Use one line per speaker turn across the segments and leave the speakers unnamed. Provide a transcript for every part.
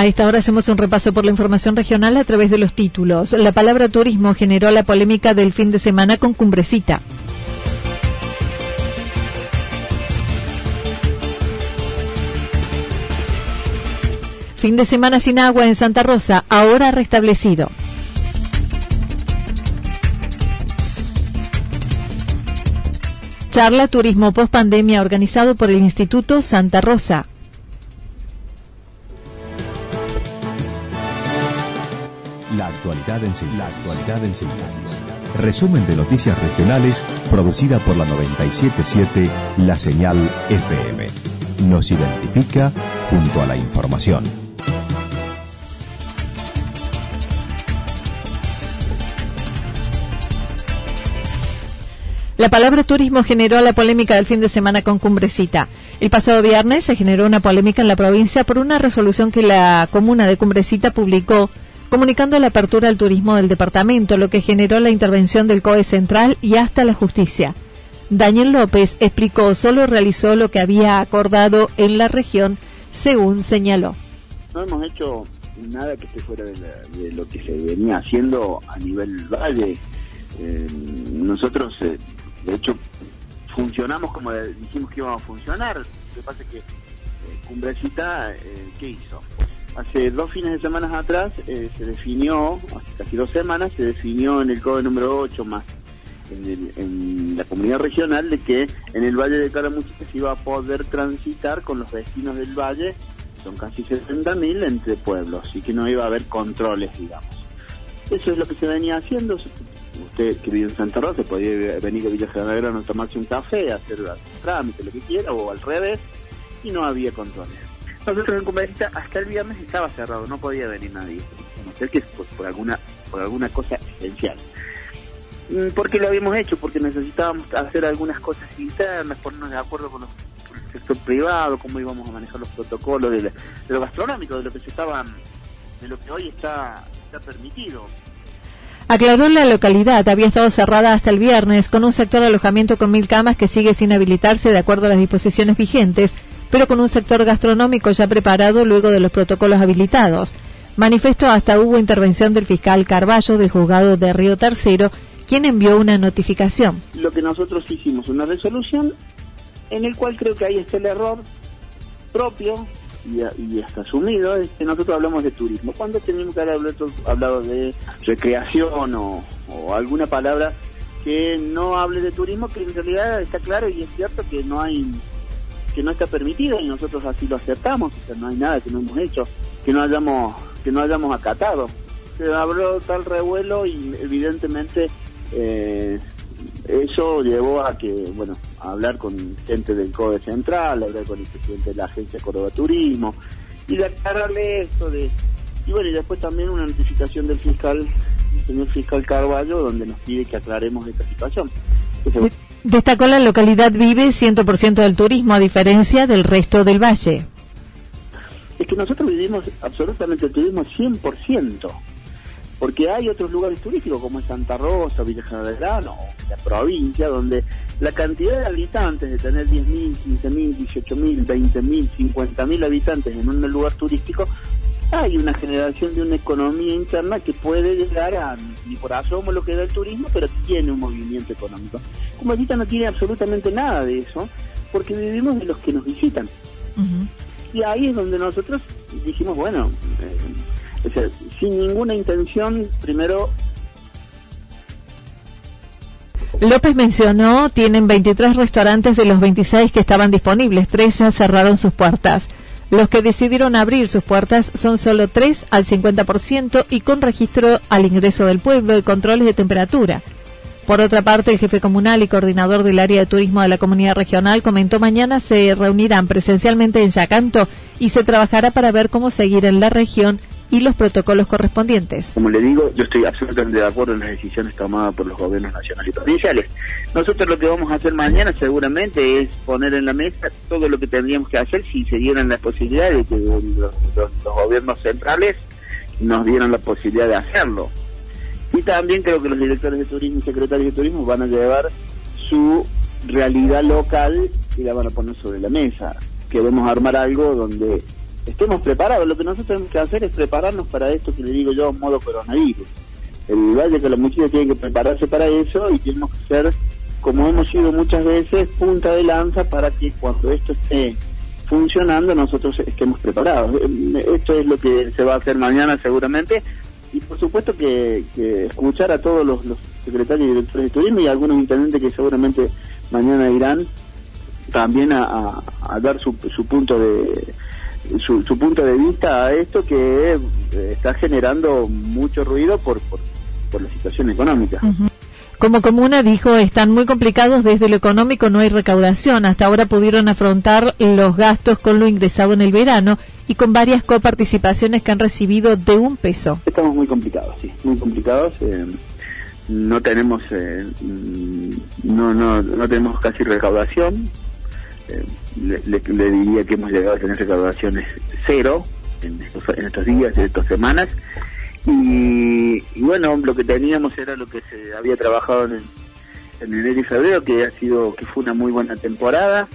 A esta hora hacemos un repaso por la información regional a través de los títulos. La palabra turismo generó la polémica del fin de semana con Cumbrecita. Fin de semana sin agua en Santa Rosa, ahora restablecido. Charla Turismo Post Pandemia organizado por el Instituto Santa Rosa.
Actualidad en síntesis. Actualidad en. Resumen de noticias regionales producida por la 977 La Señal FM. Nos identifica junto a la información.
La palabra turismo generó la polémica del fin de semana con Cumbrecita. El pasado viernes se generó una polémica en la provincia por una resolución que la comuna de Cumbrecita publicó comunicando la apertura al turismo del departamento, lo que generó la intervención del COE Central y hasta la justicia. Daniel López explicó solo realizó lo que había acordado en la región, según señaló.
No hemos hecho nada que esté fuera de, lo que se venía haciendo a nivel valle. Eh, nosotros eh, de hecho, funcionamos como dijimos que íbamos a funcionar. Lo que pasa es que eh, Cumbrecita, ¿qué hizo? Hace dos fines de semana atrás eh, se definió, hace casi dos semanas, se definió en el CODE número 8 más en, la comunidad regional de que en el Valle de Calamuchita se iba a poder transitar con los vecinos del valle, son casi 60.000 entre pueblos, y que no iba a haber controles, digamos. Eso es lo que se venía haciendo, usted que vive en Santa Rosa podía venir a Villa General a tomarse un café, hacer trámite, lo que quiera, o al revés, y no había controles. Nosotros en Conversa hasta el viernes estaba cerrado, no podía venir nadie, no ser que por, por, alguna, por alguna cosa esencial. Mm, ¿Por qué lo habíamos hecho? Porque necesitábamos hacer algunas cosas internas, ponernos de acuerdo con, el sector privado, cómo íbamos a manejar los protocolos de, lo gastronómico, de lo que se estaban, de lo que hoy está, está permitido.
Aclaró la localidad había estado cerrada hasta el viernes con un sector de alojamiento con mil camas que sigue sin habilitarse de acuerdo a las disposiciones vigentes, pero con un sector gastronómico ya preparado luego de los protocolos habilitados. Manifestó hasta hubo intervención del fiscal Carballo del juzgado de Río Tercero, quien envió una notificación.
Lo que nosotros hicimos, una resolución en el cual creo que ahí está el error propio y, hasta asumido es que nosotros hablamos de turismo. cuando tenemos que haber hablado de recreación o, alguna palabra que no hable de turismo, que en realidad está claro y es cierto que no hay que no está permitido y nosotros así lo aceptamos, o sea, no hay nada que no hemos hecho, que no hayamos que no hayamos acatado. Se habló tal revuelo y evidentemente eh, eso llevó a que, bueno, a hablar con gente del CODE Central, hablar con el presidente de la Agencia Córdoba Turismo, y de aclararle esto de... Y bueno, y después también una notificación del fiscal, el señor fiscal Carballo, donde nos pide que aclaremos esta situación.
Destacó la localidad vive 100% del turismo, a diferencia del resto del valle.
Es que nosotros vivimos absolutamente el turismo 100% porque hay otros lugares turísticos como Santa Rosa, Villa General o la provincia, donde la cantidad de habitantes, de tener 10.000, 15.000, 18.000, 20.000, 50.000 habitantes en un lugar turístico, hay una generación de una economía interna que puede llegar a, ni por asomo lo que da el turismo, pero tiene un movimiento económico. Cumbrecita no tiene absolutamente nada de eso, porque vivimos de los que nos visitan. Y ahí es donde nosotros dijimos, bueno, eh, sin ninguna intención, primero
López mencionó, tienen 23 restaurantes de los 26 que estaban disponibles, tres ya cerraron sus puertas. Los que decidieron abrir sus puertas son solo tres al 50% y con registro al ingreso del pueblo y controles de temperatura. Por otra parte, el jefe comunal y coordinador del área de turismo de la comunidad regional comentó mañana se reunirán presencialmente en Yacanto y se trabajará para ver cómo seguir en la región y los protocolos correspondientes.
Como le digo, yo estoy absolutamente de acuerdo en las decisiones tomadas por los gobiernos nacionales y provinciales. Nosotros lo que vamos a hacer mañana seguramente es poner en la mesa todo lo que tendríamos que hacer si se dieran la posibilidad de que los, gobiernos centrales nos dieran la posibilidad de hacerlo. Y también creo que los directores de turismo y secretarios de turismo van a llevar su realidad local y la van a poner sobre la mesa. Queremos armar algo donde estemos preparados. Lo que nosotros tenemos que hacer es prepararnos para esto que le digo yo, modo coronavirus. El Valle de Calamuchita tiene que prepararse para eso y tenemos que ser, como hemos sido muchas veces, punta de lanza para que cuando esto esté funcionando nosotros estemos preparados. Esto es lo que se va a hacer mañana seguramente y por supuesto que, escuchar a todos los, secretarios y directores de turismo y algunos intendentes que seguramente mañana irán también a, dar su, su punto de su, punto de vista a esto que eh, está generando mucho ruido por, por, la situación económica.
Como comuna dijo, están muy complicados desde lo económico, no hay recaudación. Hasta ahora pudieron afrontar los gastos con lo ingresado en el verano y con varias coparticipaciones que han recibido de un peso.
Estamos muy complicados, sí, muy complicados. Eh, no tenemos eh, no, no, no tenemos casi recaudación le, diría que hemos llegado a tener recaudaciones cero en estos, en estos días, en estas semanas. Y, bueno, lo que teníamos era lo que se había trabajado en, en enero y febrero, que ha sido que fue una muy buena temporada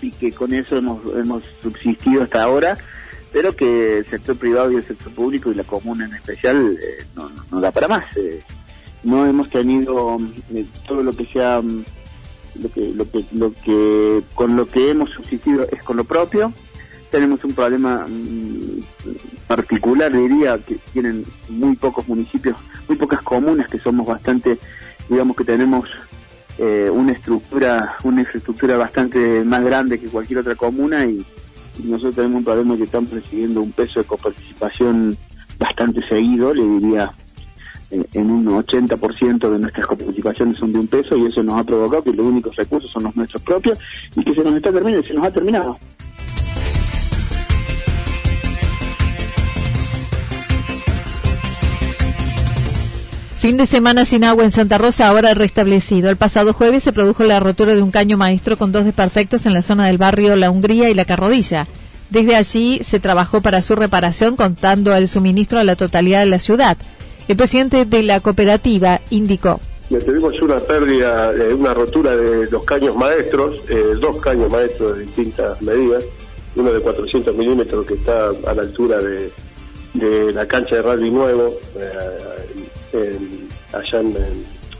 y que con eso hemos, hemos subsistido hasta ahora, pero que el sector privado y el sector público y la comuna en especial eh, no, no, da para más. Eh, no hemos tenido eh, todo lo que sea lo que, lo que, lo que, con lo que hemos subsistido es con lo propio. Tenemos un problema mm, particular, diría, que tienen muy pocos municipios, muy pocas comunas que somos bastante, digamos que tenemos eh, una estructura, una infraestructura bastante más grande que cualquier otra comuna y, nosotros tenemos un problema que estamos recibiendo un peso de coparticipación bastante seguido, le diría en un 80% de nuestras coparticipaciones son de un peso y eso nos ha provocado que los únicos recursos son los nuestros propios y que se nos está terminando, se nos ha terminado.
Fin de semana sin agua en Santa Rosa, ahora restablecido. El pasado jueves se produjo la rotura de un caño maestro con dos desperfectos en la zona del barrio La Hungría y La Carrodilla. Desde allí se trabajó para su reparación contando el suministro a la totalidad de la ciudad. El presidente de la cooperativa indicó.
tuvimos una pérdida, eh, una rotura de los caños maestros, eh, dos caños maestros de distintas medidas, uno de 400 milímetros que está a la altura de, la cancha de rally nuevo, eh, allá en,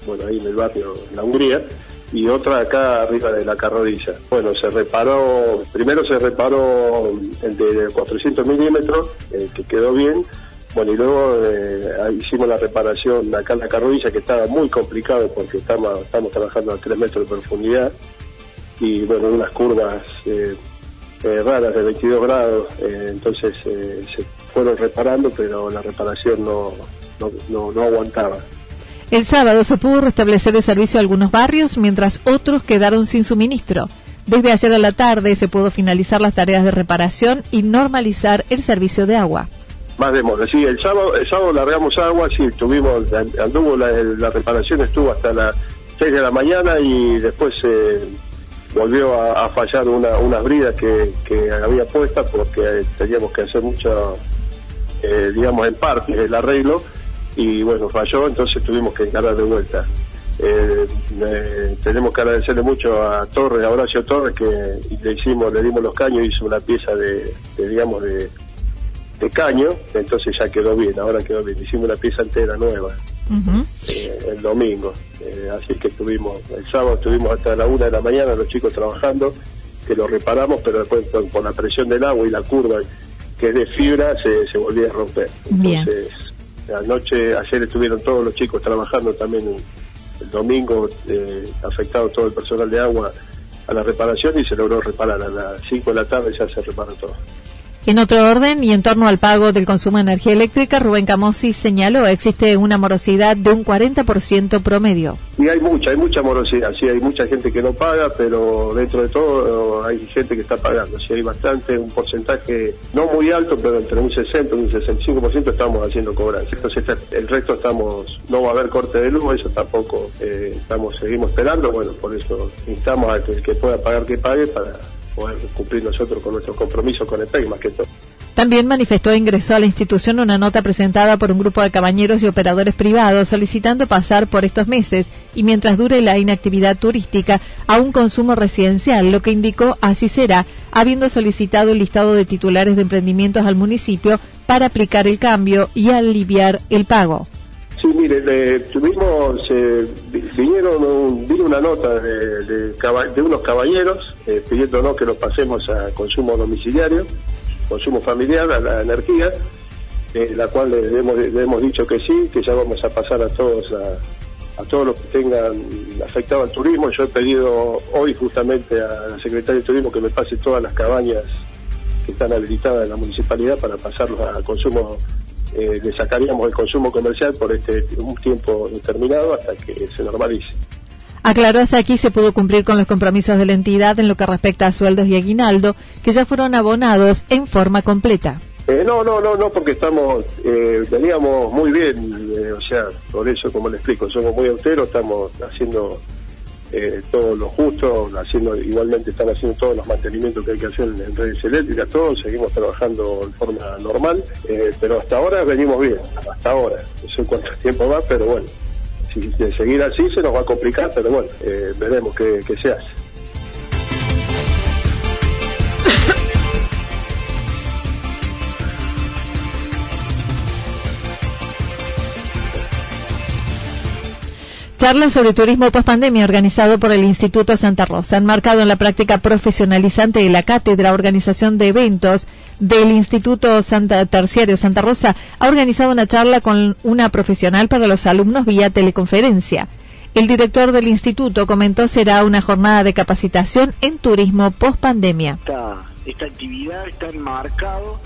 bueno, ahí en el barrio, en la Hungría, y otra acá arriba de la carrodilla. Bueno, se reparó, primero se reparó el de 400 milímetros, que quedó bien, y luego eh, hicimos la reparación acá en la carrodilla, que estaba muy complicado porque estamos, estamos trabajando a 3 metros de profundidad y, bueno, unas curvas eh, eh, raras de 22 grados, entonces se fueron reparando, pero la reparación no, no, no aguantaba.
El sábado se pudo restablecer el servicio a algunos barrios, mientras otros quedaron sin suministro. Desde ayer a la tarde se pudo finalizar las tareas de reparación y normalizar el servicio de agua
más demora. Sí, el sábado, el sábado largamos agua, sí, tuvimos, anduvo la, reparación, estuvo hasta las 6 de la mañana y después eh, volvió a, fallar una, unas bridas que, que había puestas porque teníamos que hacer mucho, eh, digamos, en parte el arreglo y bueno, falló, entonces tuvimos que encarar de vuelta. Eh, tenemos que agradecerle mucho a Torres, a Horacio Torres, que le hicimos, le dimos los caños, hizo una pieza de digamos, de caño, entonces ya quedó bien, ahora quedó bien. Hicimos una pieza entera nueva eh, el domingo, eh, así que estuvimos, el sábado estuvimos hasta la una de la mañana los chicos trabajando, que lo reparamos, pero después por, la presión del agua y la curva que es de fibra se, se volvía a romper. Entonces, anoche, ayer estuvieron todos los chicos trabajando también el domingo, eh, afectado todo el personal de agua a la reparación y se logró reparar. A las 5 de la tarde ya se reparó todo.
En otro orden y en torno al pago del consumo de energía eléctrica, Rubén Camosi señaló existe una morosidad de un 40% promedio.
Y hay mucha, hay mucha morosidad, sí, hay mucha gente que no paga, pero dentro de todo hay gente que está pagando, sí, hay bastante, un porcentaje no muy alto, pero entre un 60 y un 65% estamos haciendo cobranza. Entonces el resto estamos, no va a haber corte de luz, eso tampoco eh, estamos, seguimos esperando, bueno, por eso instamos a que pueda pagar que pague para poder cumplir nosotros con nuestro compromiso con el PEC.
También manifestó ingresó a la institución una nota presentada por un grupo de cabañeros y operadores privados solicitando pasar por estos meses y mientras dure la inactividad turística a un consumo residencial, lo que indicó así será, habiendo solicitado el listado de titulares de emprendimientos al municipio para aplicar el cambio y aliviar el pago.
Sí, mire, tuvimos, eh, vinieron, vino una nota de, unos caballeros eh, pidiéndonos que lo pasemos a consumo domiciliario, consumo familiar, a la energía, eh, la cual le hemos, dicho que sí, que ya vamos a pasar a todos a, a todos los que tengan afectado al turismo. Yo he pedido hoy justamente a la secretaria de Turismo que me pase todas las cabañas que están habilitadas en la municipalidad para pasarlos a consumo eh, le sacaríamos el consumo comercial por este un tiempo determinado hasta que se normalice.
Aclaró hasta aquí se pudo cumplir con los compromisos de la entidad en lo que respecta a sueldos y aguinaldo, que ya fueron abonados en forma completa.
Eh, no, no, no, no, porque estamos, eh, veníamos muy bien, eh, o sea, por eso, como le explico, somos muy austeros, estamos haciendo eh, todo lo justo, haciendo igualmente están haciendo todos los mantenimientos que hay que hacer en, redes eléctricas, todos, seguimos trabajando en forma normal, eh, pero hasta ahora venimos bien, hasta ahora, no sé cuánto tiempo va, pero bueno, si de seguir así se nos va a complicar, pero bueno, eh, veremos qué, qué se hace.
Charla sobre turismo post-pandemia organizado por el Instituto Santa Rosa, enmarcado en la práctica profesionalizante de la cátedra organización de eventos del Instituto Santa Terciario Santa Rosa, ha organizado una charla con una profesional para los alumnos vía teleconferencia. El director del instituto comentó será una jornada de capacitación en turismo post-pandemia.
Esta, esta actividad está enmarcada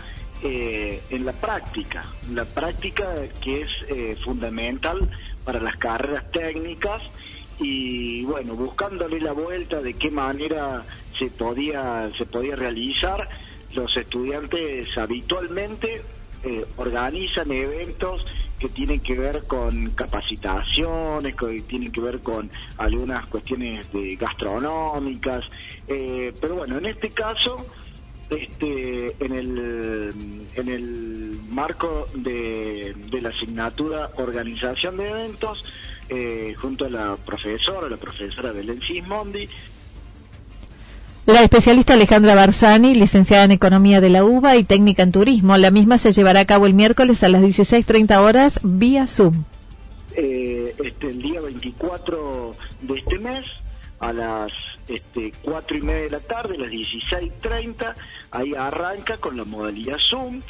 eh, en la práctica, la práctica que es eh, fundamental para las carreras técnicas y bueno, buscándole la vuelta de qué manera se podía, se podía realizar, los estudiantes habitualmente eh, organizan eventos que tienen que ver con capacitaciones, que tienen que ver con algunas cuestiones de gastronómicas, pero bueno, en este caso este, en, el, en el marco de, la asignatura Organización de Eventos, eh, junto a la profesora, la profesora Belén Sismondi.
La especialista Alejandra Barzani, licenciada en Economía de la UBA y técnica en Turismo, la misma se llevará a cabo el miércoles a las 16.30 horas vía Zoom.
Eh, este, el día 24 de este mes a las este, 4 y media de la tarde, a las 16.30, ahí arranca con la modalidad Zoom.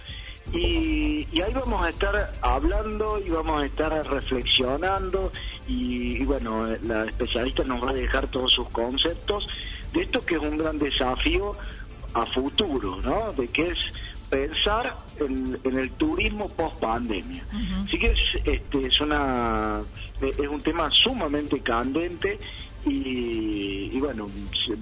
Y, ahí vamos a estar hablando y vamos a estar reflexionando y, bueno, la especialista nos va a dejar todos sus conceptos de esto que es un gran desafío a futuro, ¿no? De que es pensar en, el turismo post pandemia. Así que es, este, es una es un tema sumamente candente y, bueno,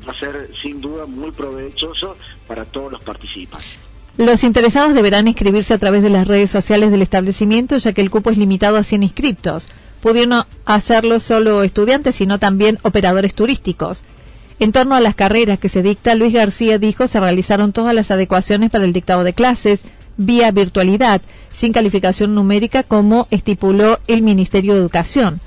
va a ser sin duda muy provechoso para todos los participantes.
Los interesados deberán inscribirse a través de las redes sociales del establecimiento, ya que el cupo es limitado a 100 inscriptos. Pudieron hacerlo solo estudiantes, sino también operadores turísticos. En torno a las carreras que se dicta, Luis García dijo se realizaron todas las adecuaciones para el dictado de clases vía virtualidad, sin calificación numérica como estipuló el Ministerio de Educación.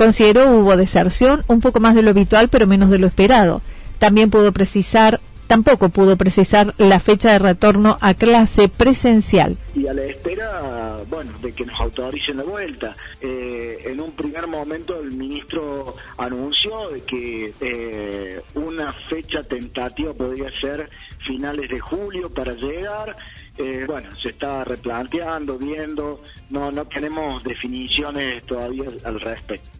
Consideró hubo deserción, un poco más de lo habitual, pero menos de lo esperado. También pudo precisar tampoco pudo precisar la fecha de retorno a clase presencial.
Y a la espera, bueno, de que nos autoricen la vuelta. Eh, en un primer momento el ministro anunció de que eh, una fecha tentativa podría ser finales de julio para llegar. Eh, bueno, se está replanteando, viendo, no, no tenemos definiciones todavía al respecto.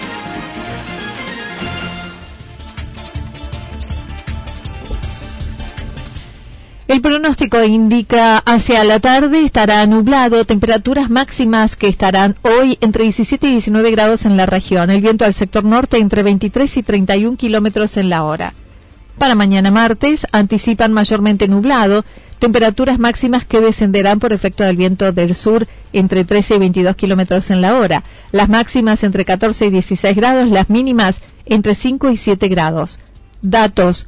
El pronóstico indica hacia la tarde estará nublado, temperaturas máximas que estarán hoy entre 17 y 19 grados en la región, el viento al sector norte entre 23 y 31 kilómetros en la hora. Para mañana martes anticipan mayormente nublado, temperaturas máximas que descenderán por efecto del viento del sur entre 13 y 22 kilómetros en la hora, las máximas entre 14 y 16 grados, las mínimas entre 5 y 7 grados. Datos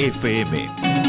FM.